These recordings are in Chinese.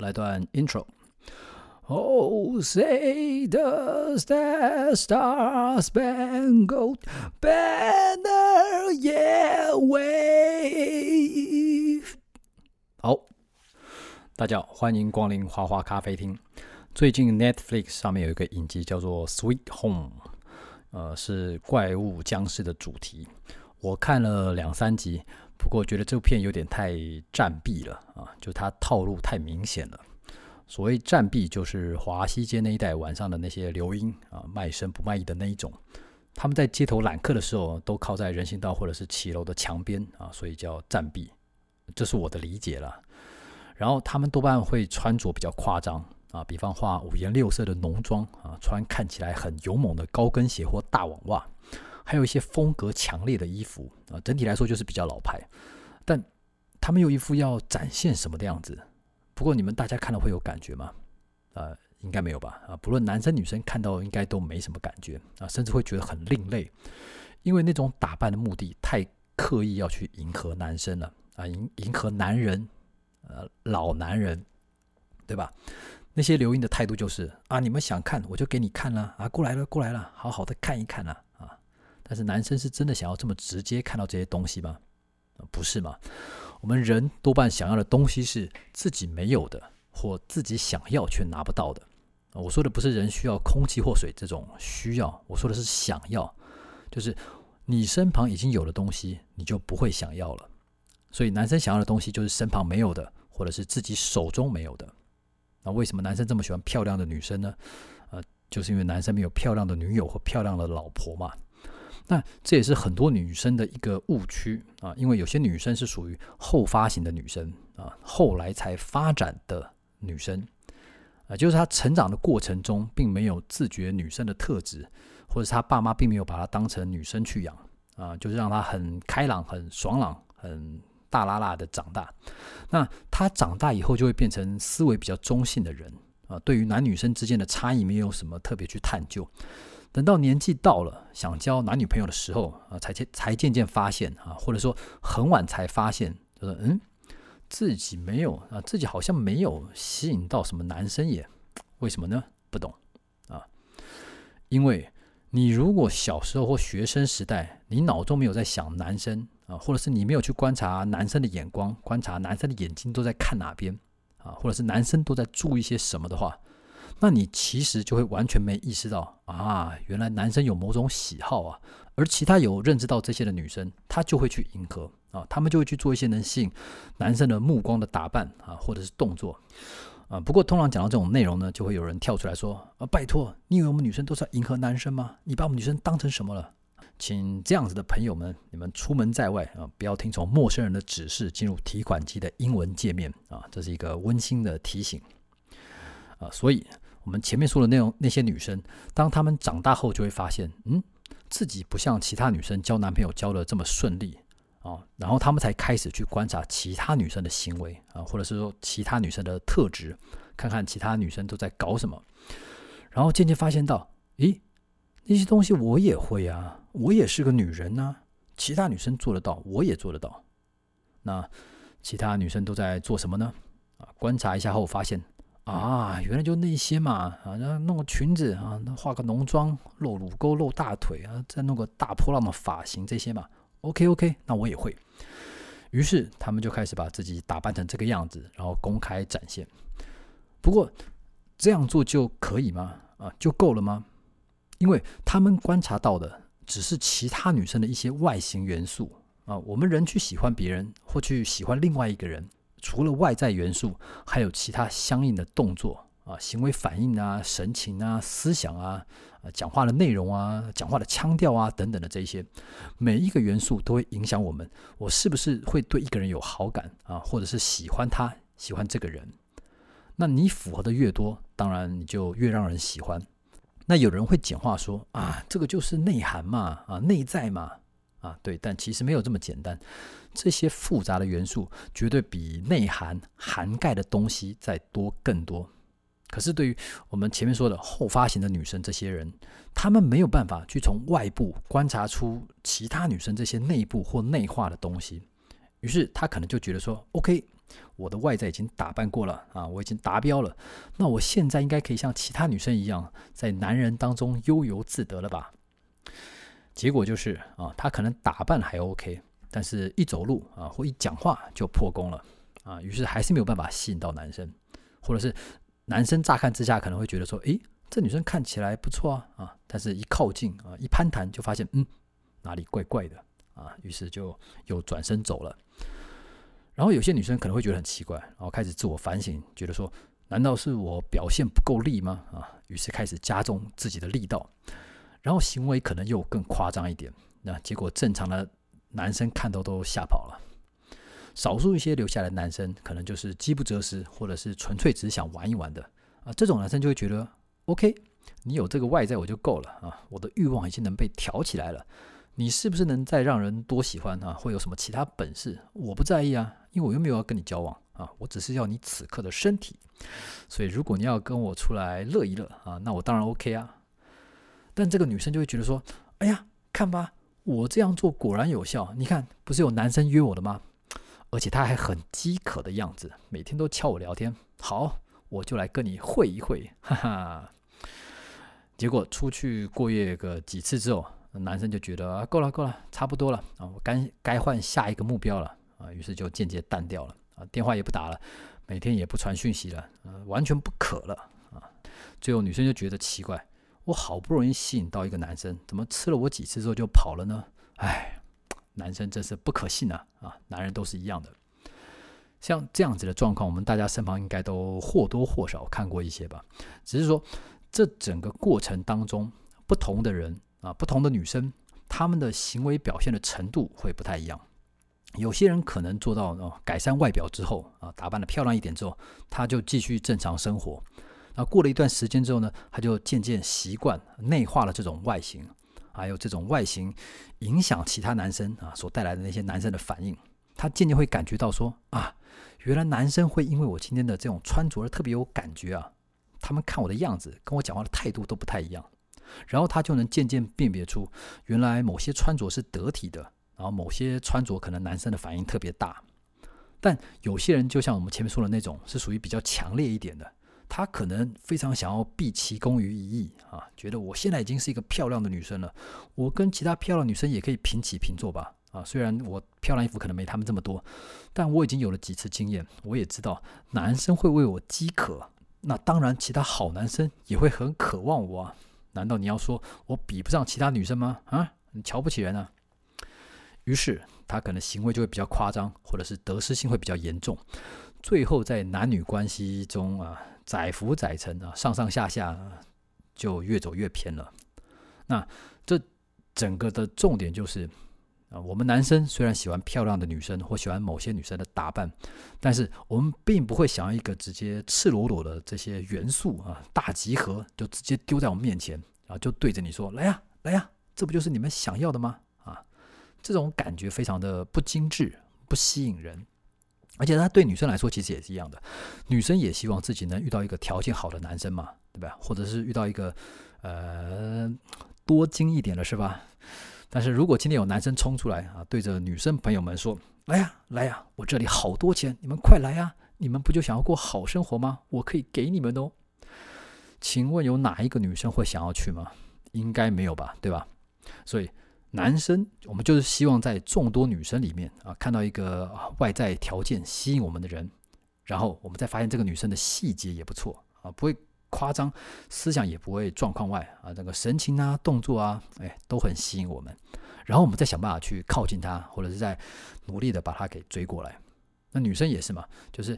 来段 intro。Oh, say does that star spangled banner yet wave？好，大家好，欢迎光临花花咖啡厅。最近 Netflix 上面有一个影集叫做《Sweet Home》，呃，是怪物僵尸的主题。我看了两三集，不过觉得这部片有点太战毙了啊，就它套路太明显了。所谓战毙，就是华西街那一带晚上的那些流莺啊，卖身不卖艺的那一种。他们在街头揽客的时候，都靠在人行道或者是骑楼的墙边啊，所以叫战毙。这是我的理解了。然后他们多半会穿着比较夸张啊，比方画五颜六色的浓妆啊，穿看起来很勇猛的高跟鞋或大网袜，还有一些风格强烈的衣服啊。整体来说就是比较老派，但他们有一副要展现什么的样子。不过你们大家看了会有感觉吗？呃，应该没有吧？啊，不论男生女生看到应该都没什么感觉啊，甚至会觉得很另类，因为那种打扮的目的太刻意要去迎合男生了啊，迎迎合男人，呃，老男人，对吧？那些流莺的态度就是啊，你们想看我就给你看了啊，过来了过来了，好好的看一看了啊。但是男生是真的想要这么直接看到这些东西吗？不是吗？我们人多半想要的东西是自己没有的，或自己想要却拿不到的。我说的不是人需要空气或水这种需要，我说的是想要，就是你身旁已经有的东西，你就不会想要了。所以男生想要的东西就是身旁没有的，或者是自己手中没有的。那为什么男生这么喜欢漂亮的女生呢？呃，就是因为男生没有漂亮的女友或漂亮的老婆嘛。那这也是很多女生的一个误区啊，因为有些女生是属于后发型的女生啊，后来才发展的女生啊，就是她成长的过程中并没有自觉女生的特质，或者是她爸妈并没有把她当成女生去养啊，就是让她很开朗、很爽朗、很大剌剌的长大。那她长大以后就会变成思维比较中性的人啊，对于男女生之间的差异没有什么特别去探究。等到年纪到了，想交男女朋友的时候啊，才渐才渐渐发现啊，或者说很晚才发现，就是嗯，自己没有啊，自己好像没有吸引到什么男生耶？为什么呢？不懂啊，因为你如果小时候或学生时代，你脑中没有在想男生啊，或者是你没有去观察男生的眼光，观察男生的眼睛都在看哪边啊，或者是男生都在注意些什么的话。那你其实就会完全没意识到啊，原来男生有某种喜好啊，而其他有认知到这些的女生，她就会去迎合啊，她们就会去做一些能吸引男生的目光的打扮啊，或者是动作啊。不过通常讲到这种内容呢，就会有人跳出来说啊，拜托，你以为我们女生都是要迎合男生吗？你把我们女生当成什么了？请这样子的朋友们，你们出门在外啊，不要听从陌生人的指示进入提款机的英文界面啊，这是一个温馨的提醒啊，所以。我们前面说的那种那些女生，当她们长大后，就会发现，嗯，自己不像其他女生交男朋友交的这么顺利啊。然后她们才开始去观察其他女生的行为啊，或者是说其他女生的特质，看看其他女生都在搞什么。然后渐渐发现到，咦，那些东西我也会啊，我也是个女人呐。其他女生做得到，我也做得到。那其他女生都在做什么呢？啊，观察一下后发现。啊，原来就那些嘛啊，然后弄个裙子啊，化个浓妆，露乳沟、露大腿啊，再弄个大波浪的发型这些嘛。OK OK，那我也会。于是他们就开始把自己打扮成这个样子，然后公开展现。不过这样做就可以吗？啊，就够了吗？因为他们观察到的只是其他女生的一些外形元素啊。我们人去喜欢别人，或去喜欢另外一个人。除了外在元素，还有其他相应的动作啊、行为反应啊、神情啊、思想啊、啊讲话的内容啊、讲话的腔调啊等等的这些，每一个元素都会影响我们，我是不是会对一个人有好感啊，或者是喜欢他、喜欢这个人？那你符合的越多，当然你就越让人喜欢。那有人会简化说啊，这个就是内涵嘛，啊，内在嘛。啊，对，但其实没有这么简单。这些复杂的元素绝对比内涵涵盖的东西再多更多。可是对于我们前面说的后发型的女生，这些人，她们没有办法去从外部观察出其他女生这些内部或内化的东西。于是她可能就觉得说：“OK，我的外在已经打扮过了啊，我已经达标了，那我现在应该可以像其他女生一样，在男人当中悠游自得了吧？结果就是啊，她可能打扮还 OK，但是一走路啊或一讲话就破功了啊，于是还是没有办法吸引到男生，或者是男生乍看之下可能会觉得说，诶，这女生看起来不错啊啊，但是一靠近啊一攀谈就发现，嗯，哪里怪怪的啊，于是就又转身走了。然后有些女生可能会觉得很奇怪，然后开始自我反省，觉得说，难道是我表现不够力吗？啊，于是开始加重自己的力道，然后行为可能又更夸张一点。那结果正常的男生看到都吓跑了，少数一些留下来的男生，可能就是饥不择食，或者是纯粹只是想玩一玩的啊。这种男生就会觉得，OK，你有这个外在我就够了啊，我的欲望已经能被挑起来了。你是不是能再让人多喜欢啊？会有什么其他本事？我不在意啊，因为我又没有要跟你交往啊，我只是要你此刻的身体。所以如果你要跟我出来乐一乐啊，那我当然 OK 啊。但这个女生就会觉得说：“哎呀，看吧，我这样做果然有效。你看，不是有男生约我的吗？而且他还很饥渴的样子，每天都敲我聊天。好，我就来跟你会一会，哈哈。结果出去过夜个几次之后。”男生就觉得啊，够了，够了，差不多了啊，我该该换下一个目标了啊，于是就渐渐淡掉了啊，电话也不打了，每天也不传讯息了，啊，完全不渴了啊。最后女生就觉得奇怪，我好不容易吸引到一个男生，怎么吃了我几次之后就跑了呢？哎，男生真是不可信啊啊，男人都是一样的。像这样子的状况，我们大家身旁应该都或多或少看过一些吧。只是说，这整个过程当中，不同的人。啊，不同的女生，她们的行为表现的程度会不太一样。有些人可能做到哦，改善外表之后啊，打扮得漂亮一点之后，她就继续正常生活。那过了一段时间之后呢，她就渐渐习惯内化了这种外形，还有这种外形影响其他男生啊所带来的那些男生的反应。她渐渐会感觉到说啊，原来男生会因为我今天的这种穿着而特别有感觉啊。他们看我的样子，跟我讲话的态度都不太一样。然后他就能渐渐辨别出，原来某些穿着是得体的，然后某些穿着可能男生的反应特别大。但有些人就像我们前面说的那种，是属于比较强烈一点的，他可能非常想要毕其功于一役啊，觉得我现在已经是一个漂亮的女生了，我跟其他漂亮女生也可以平起平坐吧啊。虽然我漂亮衣服可能没他们这么多，但我已经有了几次经验，我也知道男生会为我饥渴，那当然其他好男生也会很渴望我啊。难道你要说我比不上其他女生吗？啊，你瞧不起人啊？于是他可能行为就会比较夸张，或者是得失心会比较严重，最后在男女关系中啊，载浮载沉啊，上上下下就越走越偏了。那这整个的重点就是。啊，我们男生虽然喜欢漂亮的女生或喜欢某些女生的打扮，但是我们并不会想要一个直接赤裸裸的这些元素啊，大集合就直接丢在我们面前，然后就对着你说：“来呀，来呀，这不就是你们想要的吗？”啊，这种感觉非常的不精致、不吸引人，而且他对女生来说其实也是一样的，女生也希望自己能遇到一个条件好的男生嘛，对吧？或者是遇到一个呃多金一点的，是吧？但是如果今天有男生冲出来啊，对着女生朋友们说：“来呀，来呀，我这里好多钱，你们快来呀！你们不就想要过好生活吗？我可以给你们哦。”请问有哪一个女生会想要去吗？应该没有吧，对吧？所以男生，我们就是希望在众多女生里面啊，看到一个外在条件吸引我们的人，然后我们再发现这个女生的细节也不错啊，不会。夸张，思想也不会状况外啊，那个神情啊、动作啊，哎，都很吸引我们。然后我们再想办法去靠近他，或者是在努力的把他给追过来。那女生也是嘛，就是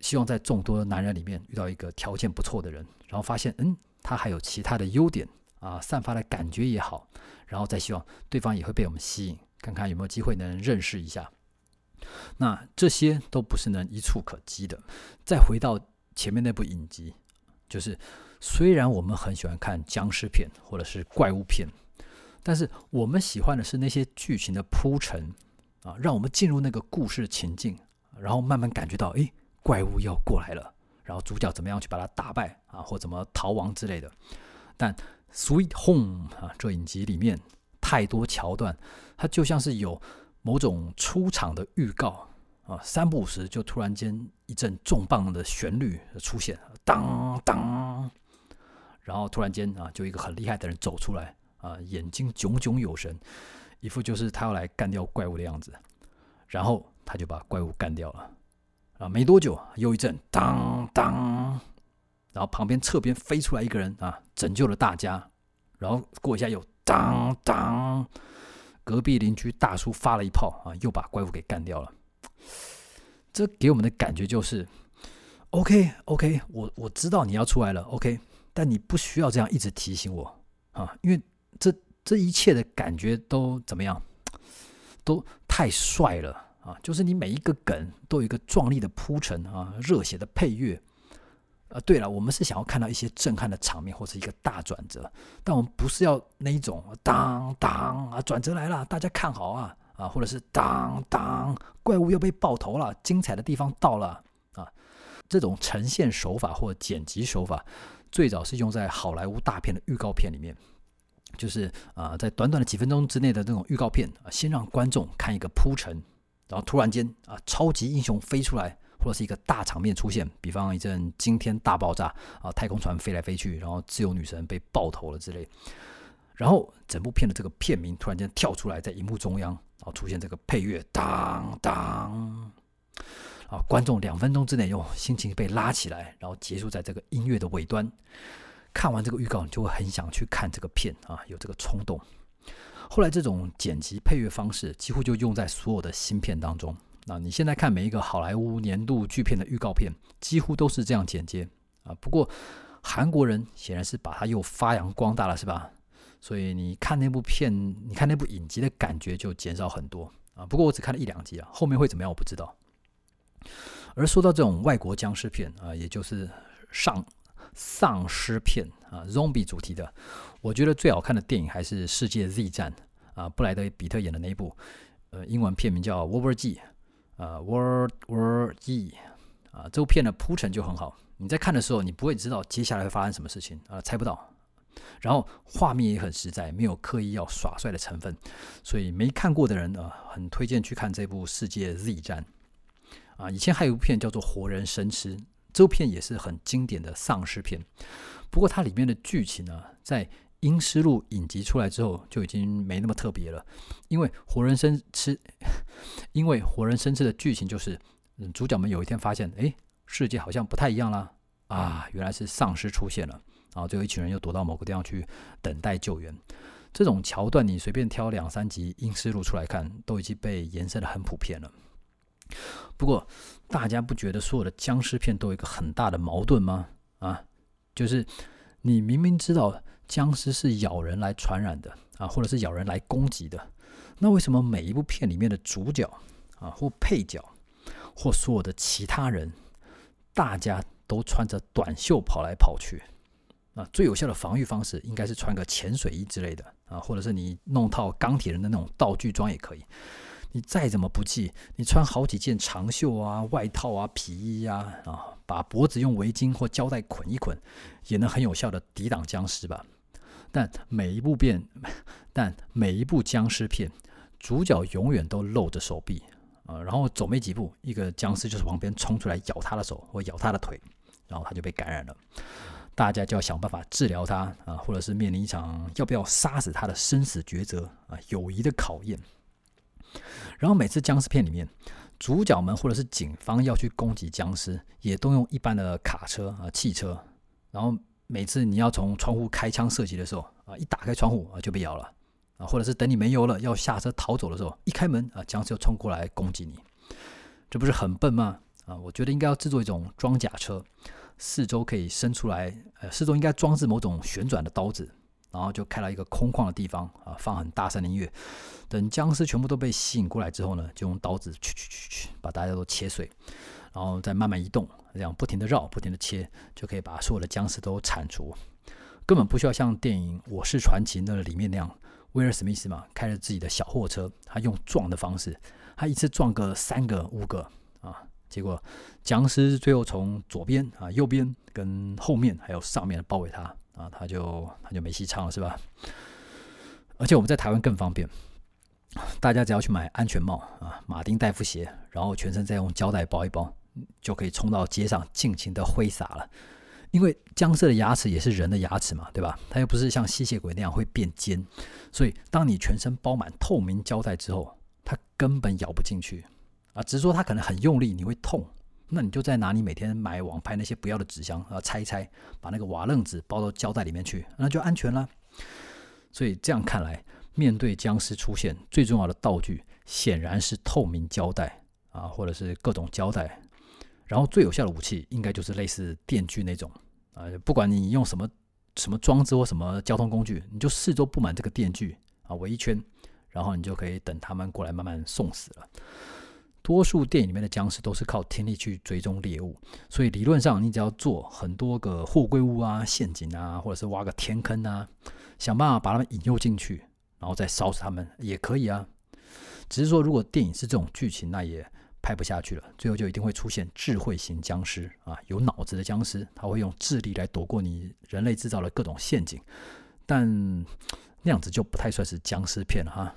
希望在众多男人里面遇到一个条件不错的人，然后发现嗯，他还有其他的优点啊，散发的感觉也好，然后再希望对方也会被我们吸引，看看有没有机会能认识一下。那这些都不是能一触可及的。再回到前面那部影集。就是，虽然我们很喜欢看僵尸片或者是怪物片，但是我们喜欢的是那些剧情的铺陈啊，让我们进入那个故事情境，然后慢慢感觉到，诶，怪物要过来了，然后主角怎么样去把它打败啊，或怎么逃亡之类的。但《Sweet Home》啊，这影集里面太多桥段，它就像是有某种出场的预告啊，三不五时就突然间一阵重磅的旋律出现，当当，然后突然间啊，就一个很厉害的人走出来啊，眼睛炯炯有神，一副就是他要来干掉怪物的样子，然后他就把怪物干掉了。啊，没多久又一阵当当，然后旁边侧边飞出来一个人啊，拯救了大家，然后过一下又当当。隔壁邻居大叔发了一炮啊，又把怪物给干掉了。这给我们的感觉就是，OK OK，我我知道你要出来了，OK，但你不需要这样一直提醒我啊，因为这这一切的感觉都怎么样，都太帅了啊！就是你每一个梗都有一个壮丽的铺陈啊，热血的配乐。啊，对了，我们是想要看到一些震撼的场面或者一个大转折，但我们不是要那一种当当啊，转折来了，大家看好啊啊，或者是当当，怪物要被爆头了，精彩的地方到了啊，这种呈现手法或剪辑手法，最早是用在好莱坞大片的预告片里面，就是啊，在短短的几分钟之内的那种预告片啊，先让观众看一个铺陈，然后突然间啊，超级英雄飞出来。或者是一个大场面出现，比方一阵惊天大爆炸啊，太空船飞来飞去，然后自由女神被爆头了之类。然后整部片的这个片名突然间跳出来，在荧幕中央，然后出现这个配乐，当当，啊，观众两分钟之内又心情被拉起来，然后结束在这个音乐的尾端。看完这个预告，你就会很想去看这个片啊，有这个冲动。后来这种剪辑配乐方式几乎就用在所有的新片当中。那你现在看每一个好莱坞年度巨片的预告片，几乎都是这样剪接啊。不过韩国人显然是把它又发扬光大了，是吧？所以你看那部片，你看那部影集的感觉就减少很多啊。不过我只看了一两集啊，后面会怎么样我不知道。而说到这种外国僵尸片啊，也就是丧丧尸片啊，zombie 主题的，我觉得最好看的电影还是《世界 Z 战》啊，布莱德彼特演的那一部，呃，英文片名叫《World War Z》。啊，World War Z，啊，这部片的铺陈就很好。你在看的时候，你不会知道接下来会发生什么事情啊，猜不到。然后画面也很实在，没有刻意要耍帅的成分，所以没看过的人啊，很推荐去看这部《世界 Z 战》。啊，以前还有一部片叫做《活人生吃》，这部片也是很经典的丧尸片。不过它里面的剧情呢，在《阴尸路》影集出来之后，就已经没那么特别了，因为活人生吃，因为活人生吃的剧情就是，主角们有一天发现，哎，世界好像不太一样了啊，原来是丧尸出现了，然后最后一群人又躲到某个地方去等待救援。这种桥段你随便挑两三集《阴尸路》出来看，都已经被延伸得很普遍了。不过，大家不觉得所有的僵尸片都有一个很大的矛盾吗？啊，就是你明明知道。僵尸是咬人来传染的啊，或者是咬人来攻击的。那为什么每一部片里面的主角啊，或配角，或所有的其他人，大家都穿着短袖跑来跑去？啊，最有效的防御方式应该是穿个潜水衣之类的啊，或者是你弄套钢铁人的那种道具装也可以。你再怎么不济，你穿好几件长袖啊、外套啊、皮衣啊，啊，把脖子用围巾或胶带捆一捆，也能很有效的抵挡僵尸吧。但每一部片，但每一部僵尸片，主角永远都露着手臂啊，然后走没几步，一个僵尸就是旁边冲出来咬他的手或咬他的腿，然后他就被感染了。大家就要想办法治疗他啊，或者是面临一场要不要杀死他的生死抉择啊，友谊的考验。然后每次僵尸片里面，主角们或者是警方要去攻击僵尸，也都用一般的卡车啊、汽车，然后。每次你要从窗户开枪射击的时候啊，一打开窗户啊就被咬了啊，或者是等你没油了要下车逃走的时候，一开门啊，僵尸就冲过来攻击你，这不是很笨吗？啊，我觉得应该要制作一种装甲车，四周可以伸出来，呃，四周应该装置某种旋转的刀子，然后就开到一个空旷的地方啊，放很大声的音乐，等僵尸全部都被吸引过来之后呢，就用刀子去去去去把大家都切碎。然后再慢慢移动，这样不停地绕，不停地切，就可以把所有的僵尸都铲除。根本不需要像电影《我是传奇》那里面那样，威尔史密斯嘛，开着自己的小货车，他用撞的方式，他一次撞个三个、五个啊，结果僵尸最后从左边啊、右边跟后面还有上面包围他啊，他就他就没戏唱了，是吧？而且我们在台湾更方便。大家只要去买安全帽啊、马丁戴夫鞋，然后全身再用胶带包一包，就可以冲到街上尽情的挥洒了。因为僵尸的牙齿也是人的牙齿嘛，对吧？它又不是像吸血鬼那样会变尖，所以当你全身包满透明胶带之后，它根本咬不进去啊。只是说它可能很用力，你会痛。那你就再拿你每天买网拍那些不要的纸箱啊，拆一拆，把那个瓦楞纸包到胶带里面去，那就安全了。所以这样看来，面对僵尸出现，最重要的道具显然是透明胶带啊，或者是各种胶带。然后最有效的武器应该就是类似电锯那种啊，不管你用什么什么装置或什么交通工具，你就四周布满这个电锯啊，围一圈，然后你就可以等他们过来慢慢送死了。多数电影里面的僵尸都是靠听力去追踪猎物，所以理论上你只要做很多个货柜屋啊、陷阱啊，或者是挖个天坑啊，想办法把他们引诱进去，然后再烧死他们也可以啊。只是说如果电影是这种剧情，那也。拍不下去了，最后就一定会出现智慧型僵尸啊，有脑子的僵尸，他会用智力来躲过你人类制造的各种陷阱，但那样子就不太算是僵尸片了哈。